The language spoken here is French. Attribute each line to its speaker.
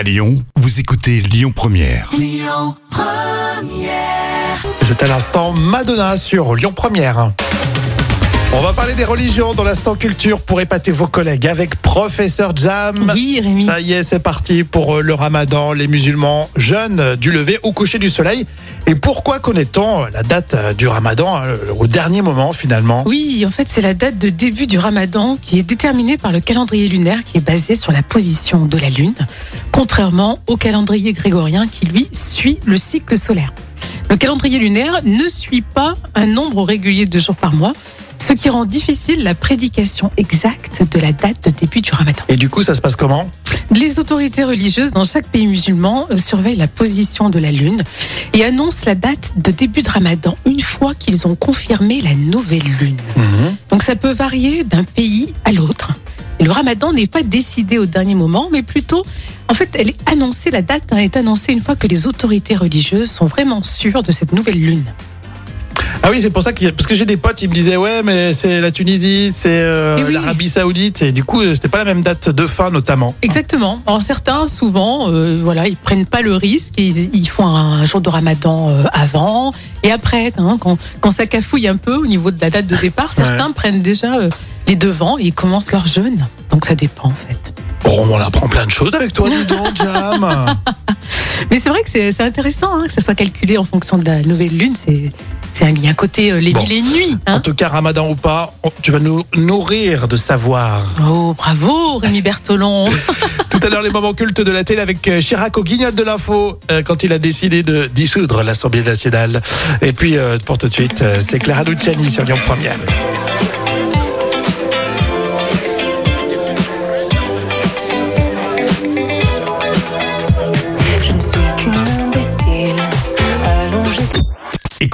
Speaker 1: À Lyon, vous écoutez Lyon Première.
Speaker 2: C'est à l'instant Madonna sur Lyon Première. On va parler des religions dans l'instant culture pour épater vos collègues avec Professeur Jam.
Speaker 3: Oui, Rémi.
Speaker 2: Ça y est, c'est parti pour euh, le ramadan. Les musulmans jeûnent du lever au coucher du soleil. Et pourquoi connaît-on la date euh, du ramadan euh, au dernier moment finalement?
Speaker 3: Oui, en fait, c'est la date de début du ramadan qui est déterminée par le calendrier lunaire qui est basé sur la position de la lune, contrairement au calendrier grégorien qui, lui, suit le cycle solaire. Le calendrier lunaire ne suit pas un nombre régulier de jours par mois, ce qui rend difficile la prédication exacte de la date de début du ramadan.
Speaker 2: Et du coup, ça se passe comment?
Speaker 3: Les autorités religieuses dans chaque pays musulman euh, surveillent la position de la lune et annoncent la date de début de ramadan une fois qu'ils ont confirmé la nouvelle lune.
Speaker 2: Mhm.
Speaker 3: Donc ça peut varier d'un pays à l'autre. Et le ramadan n'est pas décidé au dernier moment, mais plutôt, en fait, elle est annoncée, la date hein, est annoncée une fois que les autorités religieuses sont vraiment sûres de cette nouvelle lune.
Speaker 2: Ah oui, c'est pour ça que parce que j'ai des potes, ils me disaient ouais, mais c'est la Tunisie, c'est euh,
Speaker 3: Eh oui.
Speaker 2: l'Arabie Saoudite, et du coup, euh, c'était pas la même date de fin notamment.
Speaker 3: Exactement. Alors certains, souvent, euh, voilà, ils prennent pas le risque, ils, ils font un jour de ramadan euh, avant et après, hein, quand, quand ça cafouille un peu au niveau de la date de départ, certains prennent déjà les devants et ils commencent leur jeûne. Donc ça dépend en fait.
Speaker 2: Bon, on apprend plein de choses avec toi, donc, Jam.
Speaker 3: Mais c'est vrai que c'est c'est intéressant hein, que ça soit calculé en fonction de la nouvelle lune. C'est c'est un, il y a un côté euh, les
Speaker 2: Bon.
Speaker 3: mille et nuits.
Speaker 2: En
Speaker 3: Hein.
Speaker 2: tout cas, Ramadan ou pas, on- tu vas nous nourrir de savoir.
Speaker 3: Oh bravo Rémi Bertolon.
Speaker 2: Tout à l'heure, les moments cultes de la télé avec euh, Chirac au guignol de l'info euh, quand il a décidé de dissoudre l'Assemblée nationale. Et puis, euh, pour tout de suite, euh, c'est Clara Luciani sur Lyon Première.
Speaker 4: Je ne suis qu'une